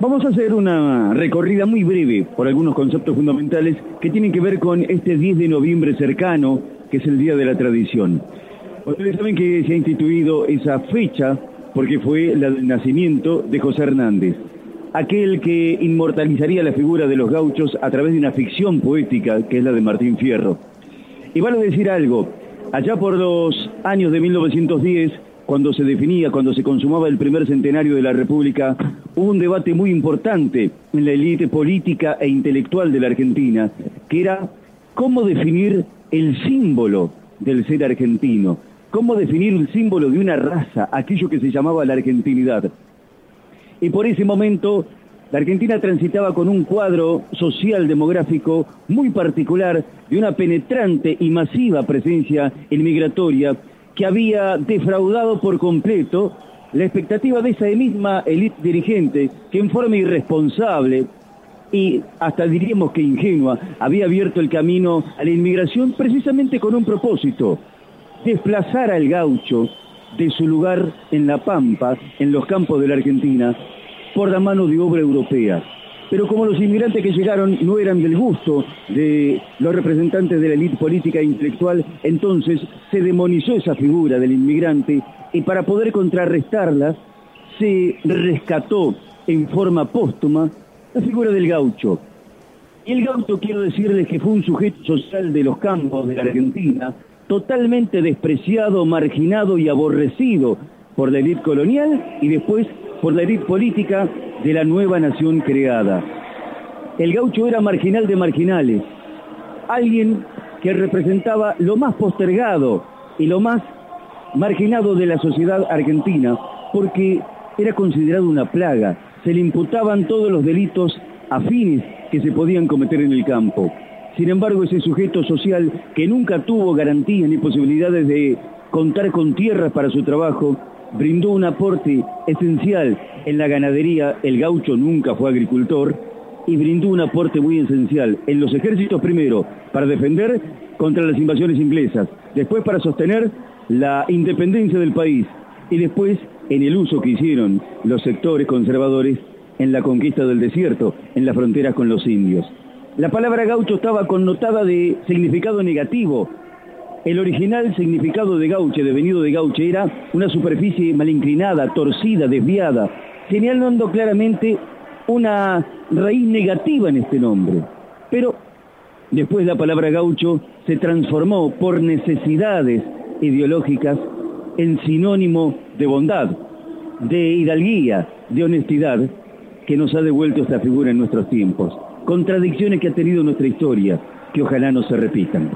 Vamos a hacer una recorrida muy breve por algunos conceptos fundamentales que tienen que ver con este 10 de noviembre cercano, que es el Día de la Tradición. Ustedes saben que se ha instituido esa fecha porque fue la del nacimiento de José Hernández, aquel que inmortalizaría la figura de los gauchos a través de una ficción poética que es la de Martín Fierro. Y vale decir algo, allá por los años de 1910, cuando se definía, cuando se consumaba el primer centenario de la República, hubo un debate muy importante en la élite política e intelectual de la Argentina, que era cómo definir el símbolo del ser argentino, cómo definir el símbolo de una raza, aquello que se llamaba la argentinidad. Y por ese momento la Argentina transitaba con un cuadro social demográfico muy particular de una penetrante y masiva presencia inmigratoria que había defraudado por completo la expectativa de esa misma élite dirigente que en forma irresponsable y hasta diríamos que ingenua había abierto el camino a la inmigración precisamente con un propósito, desplazar al gaucho de su lugar en la pampa, en los campos de la Argentina, por la mano de obra europea pero como los inmigrantes que llegaron no eran del gusto de los representantes de la élite política e intelectual, entonces se demonizó esa figura del inmigrante y para poder contrarrestarla se rescató en forma póstuma la figura del gaucho. Y el gaucho quiero decirles que fue un sujeto social de los campos de la Argentina, totalmente despreciado, marginado y aborrecido por la élite colonial y después por la élite política de la nueva nación creada. El gaucho era marginal de marginales, alguien que representaba lo más postergado y lo más marginado de la sociedad argentina, porque era considerado una plaga, se le imputaban todos los delitos afines que se podían cometer en el campo. Sin embargo, ese sujeto social que nunca tuvo garantías ni posibilidades de contar con tierras para su trabajo, brindó un aporte esencial en la ganadería, el gaucho nunca fue agricultor, y brindó un aporte muy esencial en los ejércitos primero para defender contra las invasiones inglesas, después para sostener la independencia del país y después en el uso que hicieron los sectores conservadores en la conquista del desierto, en la frontera con los indios. La palabra gaucho estaba connotada de significado negativo, el original significado de gauche, devenido de gauche, era una superficie mal inclinada, torcida, desviada, señalando claramente una raíz negativa en este nombre. Pero después la palabra gaucho se transformó por necesidades ideológicas en sinónimo de bondad, de hidalguía, de honestidad, que nos ha devuelto esta figura en nuestros tiempos. Contradicciones que ha tenido nuestra historia, que ojalá no se repitan.